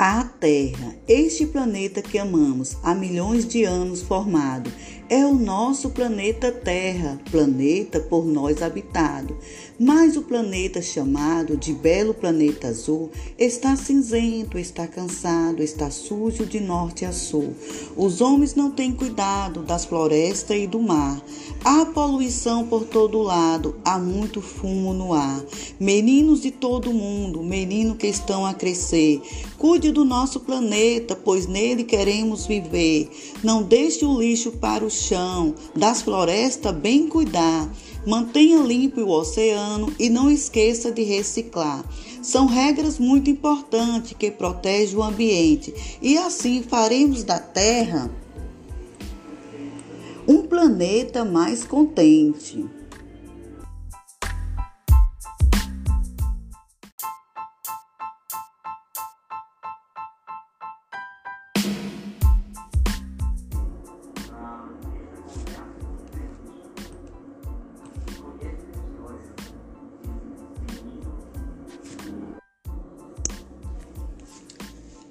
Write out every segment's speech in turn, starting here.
A Terra, este planeta que amamos há milhões de anos formado, é o nosso planeta Terra, planeta por nós habitado. Mas o planeta chamado de belo planeta azul está cinzento, está cansado, está sujo de norte a sul. Os homens não têm cuidado das florestas e do mar. Há poluição por todo lado, há muito fumo no ar. Meninos de todo mundo, menino que estão a crescer, cuide do nosso planeta, pois nele queremos viver. Não deixe o lixo para o chão, das florestas bem cuidar. Mantenha limpo o oceano e não esqueça de reciclar. São regras muito importantes que protegem o ambiente e assim faremos da Terra um planeta mais contente.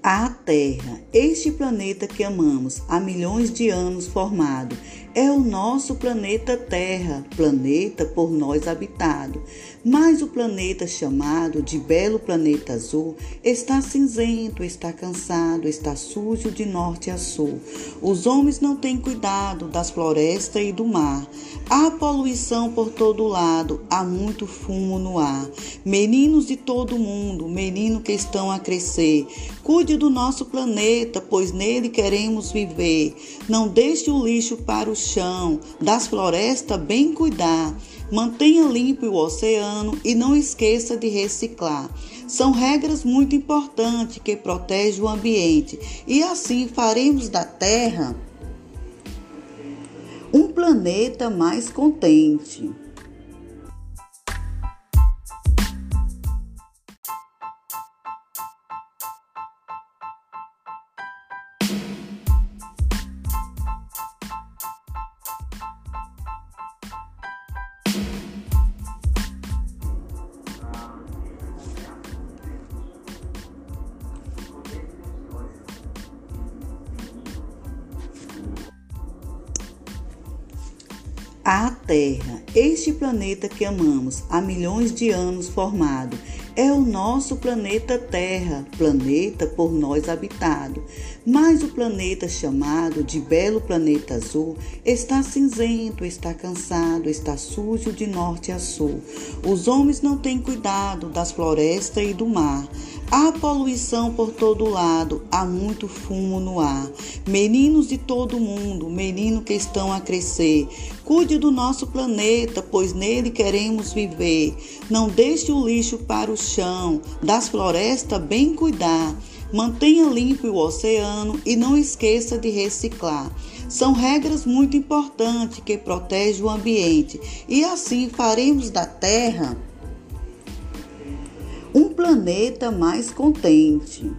A Terra, este planeta que amamos há milhões de anos formado, é o nosso planeta Terra, planeta por nós habitado. Mas o planeta chamado de belo planeta azul está cinzento, está cansado, está sujo de norte a sul. Os homens não têm cuidado das florestas e do mar. Há poluição por todo lado, há muito fumo no ar. Meninos de todo mundo, menino que estão a crescer, cuide do nosso planeta, pois nele queremos viver. Não deixe o lixo para o chão, das florestas bem cuidar. Mantenha limpo o oceano e não esqueça de reciclar. São regras muito importantes que protegem o ambiente e assim faremos da Terra um planeta mais contente. A Terra, este planeta que amamos há milhões de anos formado, é o nosso planeta Terra, planeta por nós habitado. Mas o planeta chamado de belo planeta azul está cinzento, está cansado, está sujo de norte a sul. Os homens não têm cuidado das florestas e do mar. Há poluição por todo lado, há muito fumo no ar. Meninos de todo mundo, menino que estão a crescer, cuide do nosso planeta, pois nele queremos viver. Não deixe o lixo para o chão, das florestas bem cuidar. Mantenha limpo o oceano e não esqueça de reciclar. São regras muito importantes que protegem o ambiente e assim faremos da Terra um planeta mais contente.